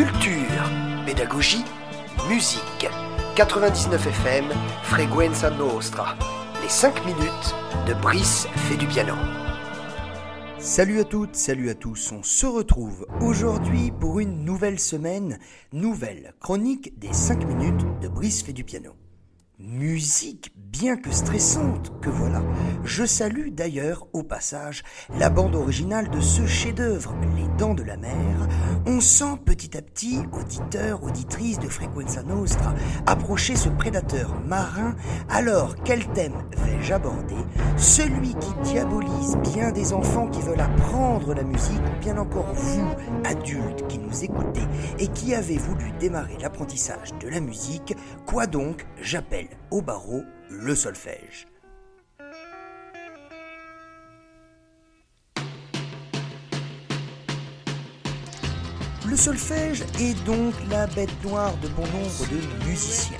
Culture, pédagogie, musique. 99 FM, Frequenza Nostra. Les 5 minutes de Brice fait du piano. Salut à toutes, salut à tous, on se retrouve aujourd'hui pour une nouvelle semaine, nouvelle chronique des 5 minutes de Brice fait du piano. Musique bien que stressante que voilà. Je salue d'ailleurs au passage la bande originale de ce chef-d'œuvre, Les Dents de la Mer. On sent petit à petit, auditeurs, auditrices de Frequenza Nostra, approcher ce prédateur marin. Alors, quel thème vais-je aborder? Celui qui diabolise bien des enfants qui veulent apprendre la musique, bien encore vous, adultes qui nous écoutez et qui avez voulu démarrer l'apprentissage de la musique. Quoi donc? J'appelle au barreau le solfège. Le solfège est donc la bête noire de bon nombre de musiciens.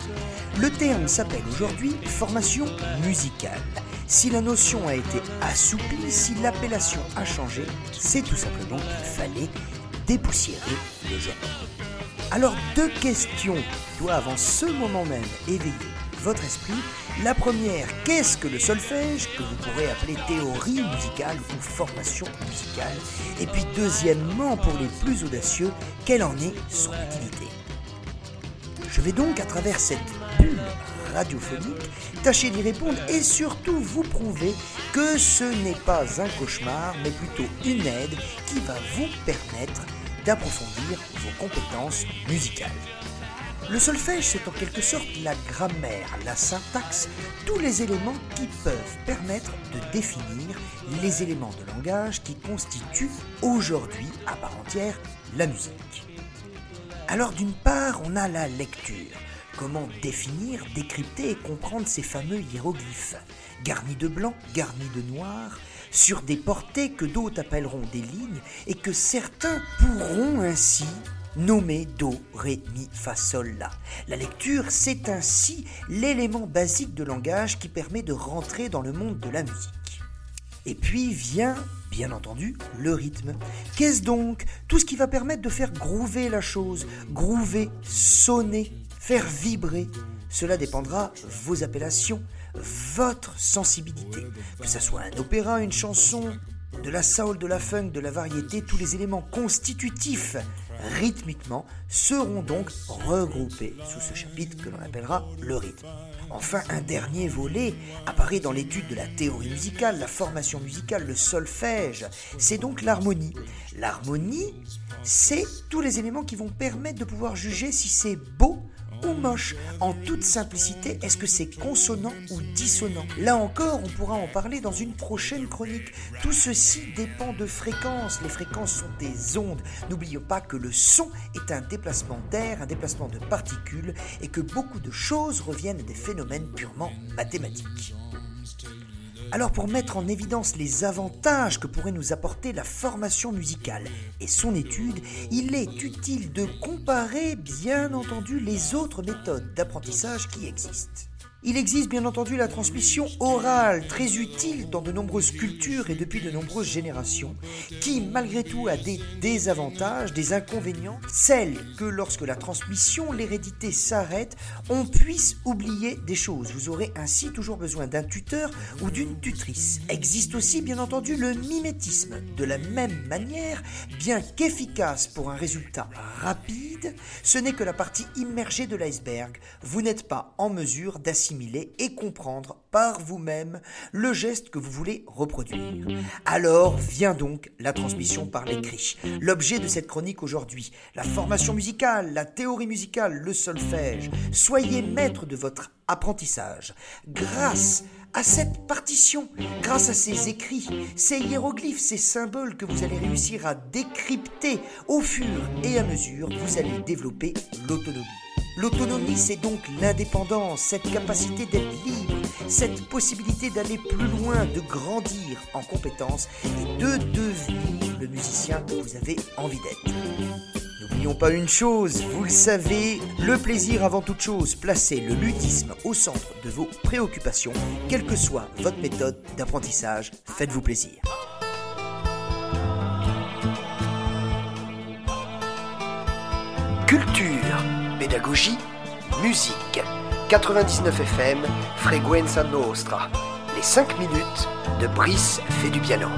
Le terme s'appelle aujourd'hui formation musicale. Si la notion a été assouplie, si l'appellation a changé, c'est tout simplement qu'il fallait dépoussiérer le genre. Alors deux questions doivent en ce moment même éveiller votre esprit. La première, qu'est-ce que le solfège, que vous pourrez appeler théorie musicale ou formation musicale? Et puis deuxièmement, pour les plus audacieux, quelle en est son utilité? Je vais donc à travers cette bulle radiophonique tâcher d'y répondre et surtout vous prouver que ce n'est pas un cauchemar, mais plutôt une aide qui va vous permettre d'approfondir vos compétences musicales. Le solfège, c'est en quelque sorte la grammaire, la syntaxe, tous les éléments qui peuvent permettre de définir les éléments de langage qui constituent aujourd'hui, à part entière, la musique. Alors d'une part, on a la lecture. Comment définir, décrypter et comprendre ces fameux hiéroglyphes, garnis de blanc, garnis de noir, sur des portées que d'autres appelleront des lignes et que certains pourront ainsi nommé Do, Ré, Mi, Fa, Sol, La. La lecture, c'est ainsi l'élément basique de langage qui permet de rentrer dans le monde de la musique. Et puis vient, bien entendu, le rythme. Qu'est-ce donc Tout ce qui va permettre de faire groover la chose, groover, sonner, faire vibrer? Cela dépendra vos appellations, votre sensibilité. Que ce soit un opéra, une chanson, de la soul, de la funk, de la variété, tous les éléments constitutifs rythmiquement seront donc regroupés sous ce chapitre que l'on appellera le rythme. Enfin, un dernier volet apparaît dans l'étude de la théorie musicale, la formation musicale, le solfège. C'est donc l'harmonie. L'harmonie, c'est tous les éléments qui vont permettre de pouvoir juger si c'est beau ou moche En toute simplicité, est-ce que c'est consonant ou dissonant? Là encore, on pourra en parler dans une prochaine chronique. Tout ceci dépend de fréquences. Les fréquences sont des ondes. N'oublions pas que le son est un déplacement d'air, un déplacement de particules, et que beaucoup de choses reviennent des phénomènes purement mathématiques. Alors pour mettre en évidence les avantages que pourrait nous apporter la formation musicale et son étude, il est utile de comparer bien entendu les autres méthodes d'apprentissage qui existent. Il existe bien entendu la transmission orale, très utile dans de nombreuses cultures et depuis de nombreuses générations, qui malgré tout a des désavantages, des inconvénients, celle que lorsque la transmission, l'hérédité s'arrête, on puisse oublier des choses. Vous aurez ainsi toujours besoin d'un tuteur ou d'une tutrice. Existe aussi bien entendu le mimétisme. De la même manière, bien qu'efficace pour un résultat rapide, ce n'est que la partie immergée de l'iceberg. Vous n'êtes pas en mesure d'assister et comprendre par vous-même le geste que vous voulez reproduire. Alors vient donc la transmission par l'écrit. L'objet de cette chronique aujourd'hui, la formation musicale, la théorie musicale, le solfège. Soyez maître de votre apprentissage. Grâce à cette partition, grâce à ces écrits, ces hiéroglyphes, ces symboles que vous allez réussir à décrypter au fur et à mesure, vous allez développer l'autonomie. L'autonomie, c'est donc l'indépendance, cette capacité d'être libre, cette possibilité d'aller plus loin, de grandir en compétences et de devenir le musicien que vous avez envie d'être. N'oublions pas une chose, vous le savez, le plaisir avant toute chose, placez le ludisme au centre de vos préoccupations, quelle que soit votre méthode d'apprentissage, faites-vous plaisir. Culture, pédagogie, musique. 99 FM, Frequenza Nostra. Les 5 minutes de Brice fait du piano.